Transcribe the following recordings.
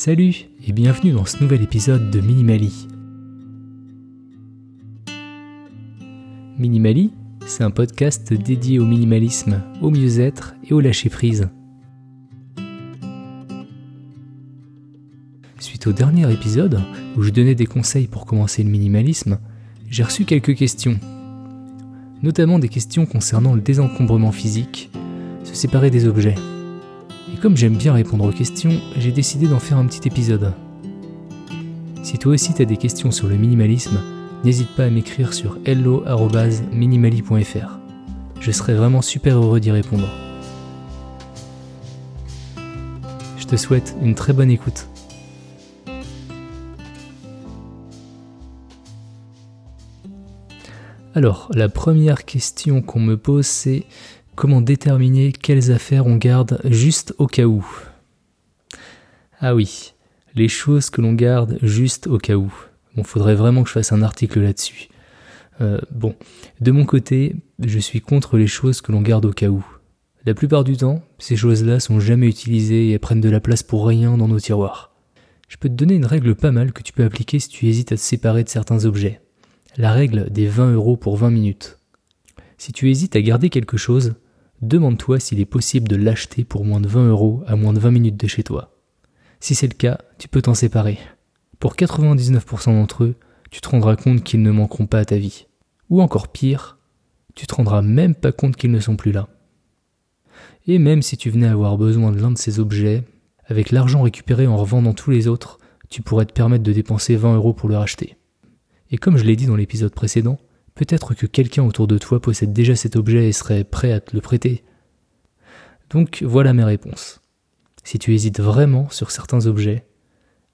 Salut et bienvenue dans ce nouvel épisode de Minimali. Minimali, c'est un podcast dédié au minimalisme, au mieux-être et au lâcher-prise. Suite au dernier épisode, où je donnais des conseils pour commencer le minimalisme, j'ai reçu quelques questions. Notamment des questions concernant le désencombrement physique, se séparer des objets. Comme j'aime bien répondre aux questions, j'ai décidé d'en faire un petit épisode. Si toi aussi tu as des questions sur le minimalisme, n'hésite pas à m'écrire sur hello.minimali.fr. Je serai vraiment super heureux d'y répondre. Je te souhaite une très bonne écoute. Alors, la première question qu'on me pose, c'est Comment déterminer quelles affaires on garde juste au cas où Ah oui, les choses que l'on garde juste au cas où. Bon, faudrait vraiment que je fasse un article là-dessus. Euh, bon, de mon côté, je suis contre les choses que l'on garde au cas où. La plupart du temps, ces choses-là sont jamais utilisées et prennent de la place pour rien dans nos tiroirs. Je peux te donner une règle pas mal que tu peux appliquer si tu hésites à te séparer de certains objets. La règle des 20 euros pour 20 minutes. Si tu hésites à garder quelque chose, demande-toi s'il est possible de l'acheter pour moins de 20 euros à moins de 20 minutes de chez toi. Si c'est le cas, tu peux t'en séparer. Pour 99% d'entre eux, tu te rendras compte qu'ils ne manqueront pas à ta vie. Ou encore pire, tu te rendras même pas compte qu'ils ne sont plus là. Et même si tu venais avoir besoin de l'un de ces objets, avec l'argent récupéré en revendant tous les autres, tu pourrais te permettre de dépenser 20 euros pour le racheter. Et comme je l'ai dit dans l'épisode précédent, Peut-être que quelqu'un autour de toi possède déjà cet objet et serait prêt à te le prêter. Donc voilà mes réponses. Si tu hésites vraiment sur certains objets,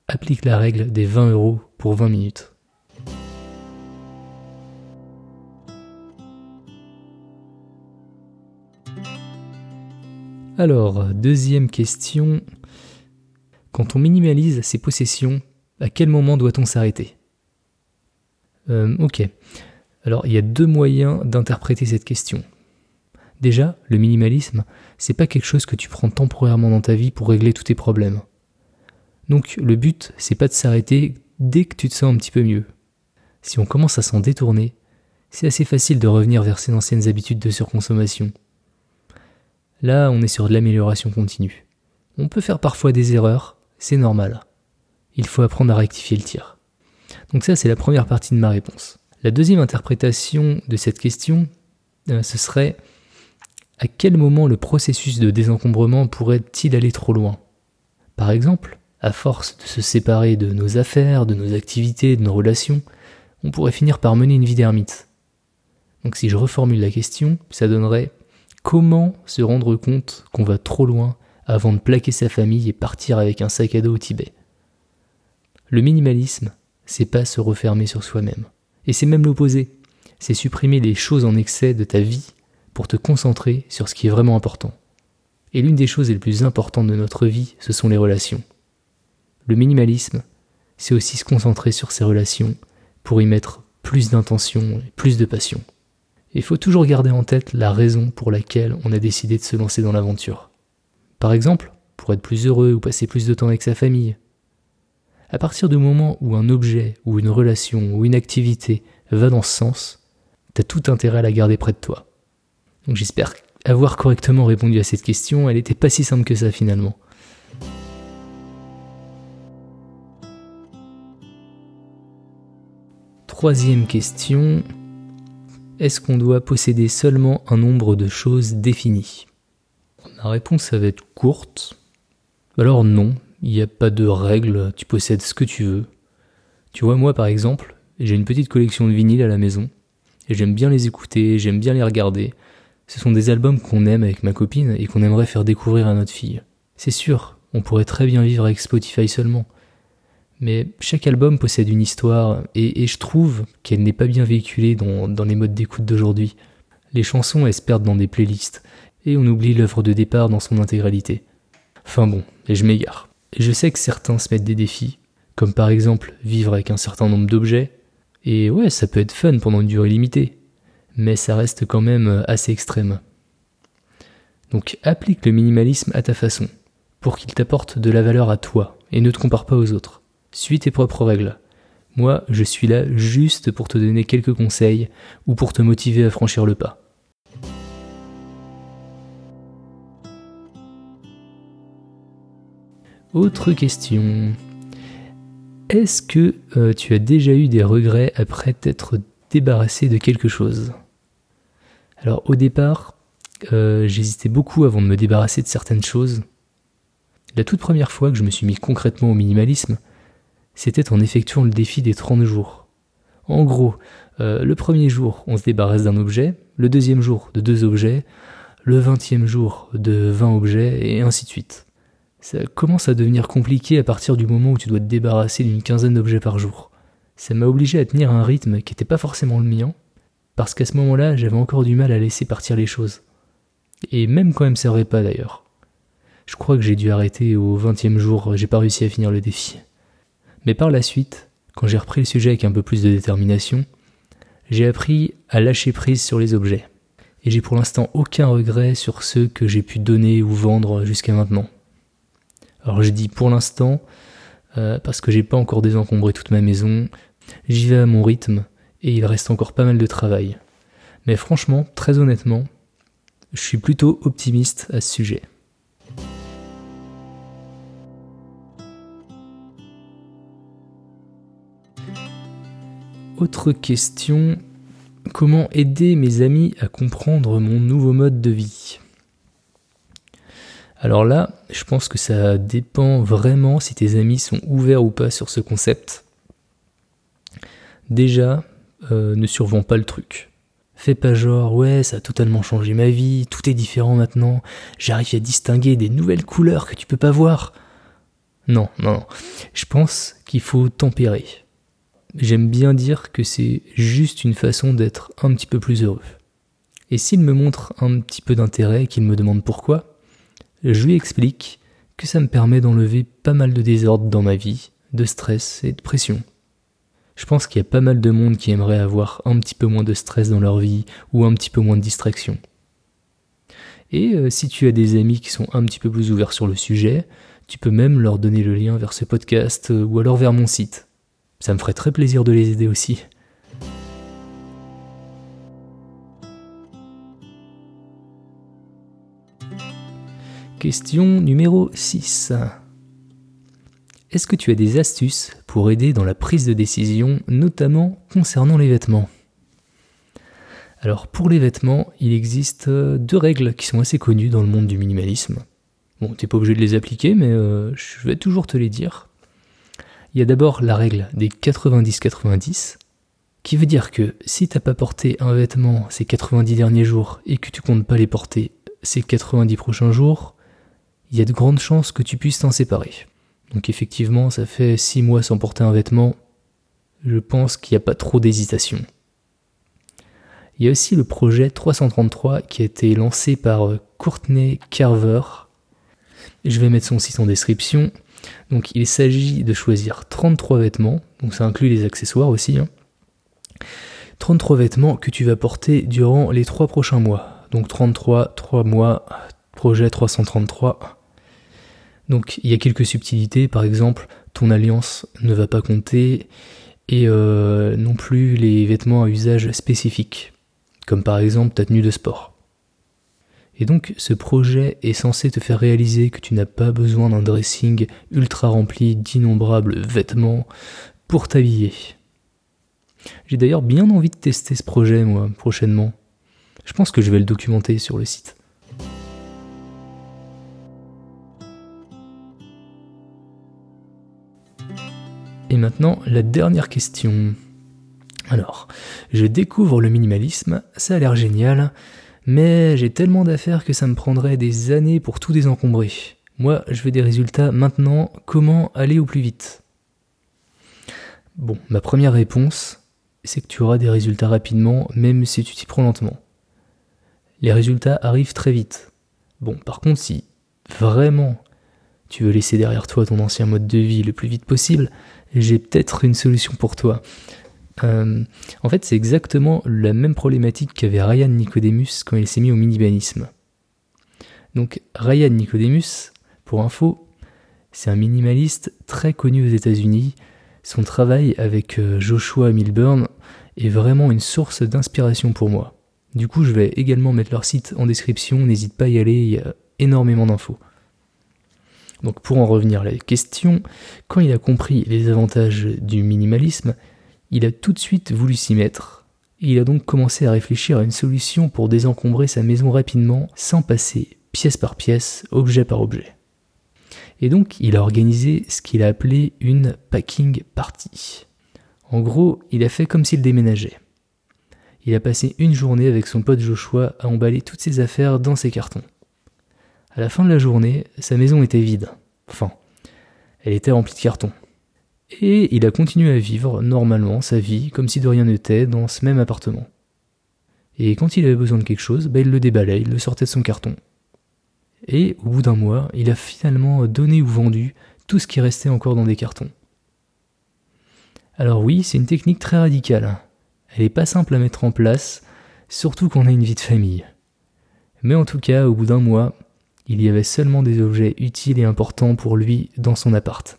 applique la règle des 20 euros pour 20 minutes. Alors, deuxième question. Quand on minimalise ses possessions, à quel moment doit-on s'arrêter? Euh, Ok. Alors il y a deux moyens d'interpréter cette question. Déjà, le minimalisme, c'est pas quelque chose que tu prends temporairement dans ta vie pour régler tous tes problèmes. Donc le but, c'est pas de s'arrêter dès que tu te sens un petit peu mieux. Si on commence à s'en détourner, c'est assez facile de revenir vers ses anciennes habitudes de surconsommation. Là, on est sur de l'amélioration continue. On peut faire parfois des erreurs, c'est normal. Il faut apprendre à rectifier le tir. Donc ça, c'est la première partie de ma réponse. La deuxième interprétation de cette question, euh, ce serait à quel moment le processus de désencombrement pourrait-il aller trop loin? Par exemple, à force de se séparer de nos affaires, de nos activités, de nos relations, on pourrait finir par mener une vie d'ermite. Donc si je reformule la question, ça donnerait comment se rendre compte qu'on va trop loin avant de plaquer sa famille et partir avec un sac à dos au Tibet? Le minimalisme, c'est pas se refermer sur soi-même. Et c'est même l'opposé. C'est supprimer les choses en excès de ta vie pour te concentrer sur ce qui est vraiment important. Et l'une des choses les plus importantes de notre vie, ce sont les relations. Le minimalisme, c'est aussi se concentrer sur ces relations pour y mettre plus d'intention et plus de passion. Il faut toujours garder en tête la raison pour laquelle on a décidé de se lancer dans l'aventure. Par exemple, pour être plus heureux ou passer plus de temps avec sa famille, à partir du moment où un objet ou une relation ou une activité va dans ce sens, t'as tout intérêt à la garder près de toi. Donc j'espère avoir correctement répondu à cette question, elle n'était pas si simple que ça finalement. Troisième question, est-ce qu'on doit posséder seulement un nombre de choses définies? Ma réponse va être courte. Alors non, il n'y a pas de règles, tu possèdes ce que tu veux. Tu vois, moi par exemple, j'ai une petite collection de vinyles à la maison, et j'aime bien les écouter, j'aime bien les regarder. Ce sont des albums qu'on aime avec ma copine et qu'on aimerait faire découvrir à notre fille. C'est sûr, on pourrait très bien vivre avec Spotify seulement. Mais chaque album possède une histoire, et, je trouve qu'elle n'est pas bien véhiculée dans, dans les modes d'écoute d'aujourd'hui. Les chansons, elles se perdent dans des playlists, et on oublie l'œuvre de départ dans son intégralité. Enfin bon, et je m'égare. Je sais que certains se mettent des défis, comme par exemple vivre avec un certain nombre d'objets, et ouais, ça peut être fun pendant une durée limitée, mais ça reste quand même assez extrême. Donc applique le minimalisme à ta façon. pour qu'il t'apporte de la valeur à toi et ne te compare pas aux autres. Suis tes propres règles. Moi, je suis là juste pour te donner quelques conseils ou pour te motiver à franchir le pas. Autre question. Est-ce que euh, tu as déjà eu des regrets après t'être débarrassé de quelque chose? Alors au départ, euh, j'hésitais beaucoup avant de me débarrasser de certaines choses. La toute première fois que je me suis mis concrètement au minimalisme, c'était en effectuant le défi des 30 jours. En gros, euh, le premier jour, on se débarrasse d'un objet, le deuxième jour de deux objets, le vingtième jour de 20 objets, et ainsi de suite. Ça commence à devenir compliqué à partir du moment où tu dois te débarrasser d'une quinzaine d'objets par jour. Ça m'a obligé à tenir un rythme qui n'était pas forcément le mien, parce qu'à ce moment-là, j'avais encore du mal à laisser partir les choses. Et même quand elles me servaient pas d'ailleurs. Je crois que j'ai dû arrêter au 20 jour, j'ai pas réussi à finir le défi. Mais par la suite, quand j'ai repris le sujet avec un peu plus de détermination, j'ai appris à lâcher prise sur les objets. Et j'ai pour l'instant aucun regret sur ceux que j'ai pu donner ou vendre jusqu'à maintenant. Alors je dis pour l'instant, euh, parce que j'ai pas encore désencombré toute ma maison, j'y vais à mon rythme, et il reste encore pas mal de travail. Mais franchement, très honnêtement, je suis plutôt optimiste à ce sujet. Autre question, comment aider mes amis à comprendre mon nouveau mode de vie? Alors là, je pense que ça dépend vraiment si tes amis sont ouverts ou pas sur ce concept. Déjà, euh, ne survends pas le truc. Fais pas genre, ouais, ça a totalement changé ma vie, tout est différent maintenant, j'arrive à distinguer des nouvelles couleurs que tu peux pas voir. Non, non, non. Je pense qu'il faut tempérer. J'aime bien dire que c'est juste une façon d'être un petit peu plus heureux. Et s'il me montre un petit peu d'intérêt, qu'il me demande pourquoi, je lui explique que ça me permet d'enlever pas mal de désordre dans ma vie, de stress et de pression. Je pense qu'il y a pas mal de monde qui aimerait avoir un petit peu moins de stress dans leur vie ou un petit peu moins de distraction. Et euh, si tu as des amis qui sont un petit peu plus ouverts sur le sujet, tu peux même leur donner le lien vers ce podcast euh, ou alors vers mon site. Ça me ferait très plaisir de les aider aussi. Question numéro 6. Est-ce que tu as des astuces pour aider dans la prise de décision, notamment concernant les vêtements? Alors pour les vêtements, il existe euh, deux règles qui sont assez connues dans le monde du minimalisme. Bon, t'es pas obligé de les appliquer, mais euh, je vais toujours te les dire. Il y a d'abord la règle des 90-90, qui veut dire que si t'as pas porté un vêtement ces 90 derniers jours et que tu comptes pas les porter ces 90 prochains jours, il y a de grandes chances que tu puisses t'en séparer. Donc effectivement, ça fait 6 mois sans porter un vêtement. Je pense qu'il n'y a pas trop d'hésitation. Il y a aussi le projet 333 qui a été lancé par euh, Courtney Carver. Je vais mettre son site en description. Donc il s'agit de choisir 33 vêtements, donc ça inclut les accessoires aussi. 33 hein. vêtements que tu vas porter durant les 3 prochains mois. Donc 33, 3 mois, projet 333. Donc il y a quelques subtilités, par exemple, ton alliance ne va pas compter, et euh, non plus les vêtements à usage spécifique, comme par exemple ta tenue de sport. Et donc ce projet est censé te faire réaliser que tu n'as pas besoin d'un dressing ultra rempli d'innombrables vêtements pour t'habiller. J'ai d'ailleurs bien envie de tester ce projet, moi, prochainement. Je pense que je vais le documenter sur le site. Et maintenant, la dernière question. Alors, je découvre le minimalisme, ça a l'air génial, mais j'ai tellement d'affaires que ça me prendrait des années pour tout désencombrer. Moi, je veux des résultats maintenant, comment aller au plus vite? Bon, ma première réponse, c'est que tu auras des résultats rapidement, même si tu t'y prends lentement. Les résultats arrivent très vite. Bon, par contre, si vraiment tu veux laisser derrière toi ton ancien mode de vie le plus vite possible, j'ai peut-être une solution pour toi. Euh, en fait, c'est exactement la même problématique qu'avait Ryan Nicodemus quand il s'est mis au minimalisme. Donc, Ryan Nicodemus Pour info, c'est un minimaliste très connu aux États-Unis. Son travail avec euh, Joshua Milburn est vraiment une source d'inspiration pour moi. Du coup, je vais également mettre leur site en description, n'hésite pas à y aller, il y a énormément d'infos. Donc pour en revenir à la question, quand il a compris les avantages du minimalisme, il a tout de suite voulu s'y mettre. il a donc commencé à réfléchir à une solution pour désencombrer sa maison rapidement sans passer pièce par pièce, objet par objet. Et donc il a organisé ce qu'il a appelé une packing party. En gros, il a fait comme s'il déménageait. Il a passé une journée avec son pote Joshua à emballer toutes ses affaires dans ses cartons. À la fin de la journée, sa maison était vide. Enfin, elle était remplie de cartons. Et il a continué à vivre normalement sa vie comme si de rien n'était dans ce même appartement. Et quand il avait besoin de quelque chose, bah, il le déballait, il le sortait de son carton. Et au bout d'un mois, il a finalement donné ou vendu tout ce qui restait encore dans des cartons. Alors oui, c'est une technique très radicale. Elle n'est pas simple à mettre en place, surtout quand on a une vie de famille. Mais en tout cas, au bout d'un mois, il y avait seulement des objets utiles et importants pour lui dans son appart.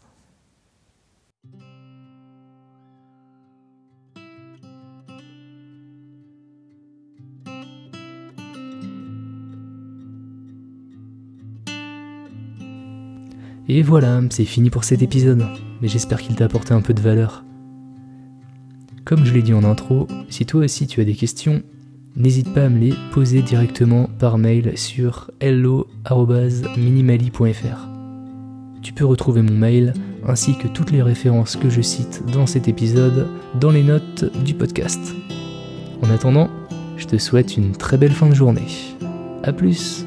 Et voilà, c'est fini pour cet épisode, mais j'espère qu'il t'a apporté un peu de valeur. Comme je l'ai dit en intro, si toi aussi tu as des questions, n'hésite pas à me les poser directement par mail sur hello.minimali.fr. Tu peux retrouver mon mail ainsi que toutes les références que je cite dans cet épisode dans les notes du podcast. En attendant, je te souhaite une très belle fin de journée. A plus